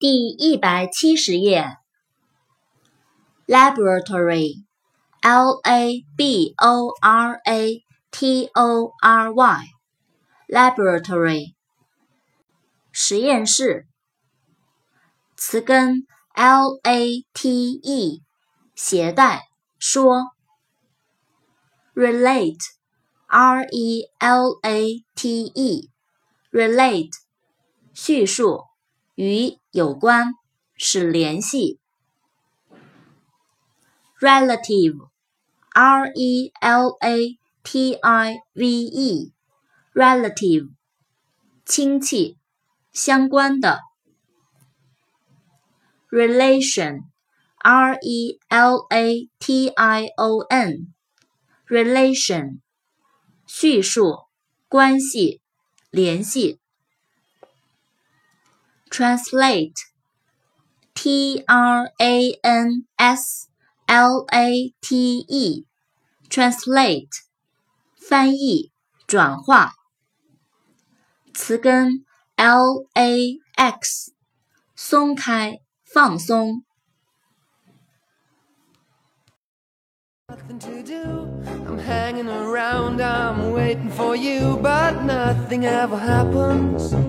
第一百七十页。Laboratory，L A B O R A T O R Y，Laboratory，实验室。词根 L A T E，携带，说。Relate，R E L A T E，Relate，叙述。与有关，是联系。relative，r e l a t i v e，relative，亲戚，相关的。relation，r e l a t i o n，relation，叙述，关系，联系。translate, T R A N S L A T E, translate, 翻译、转化。词根 L A X, 松开、放松。Nothing to do. I'm hanging around, I'm waiting for you, but nothing ever happens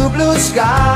sky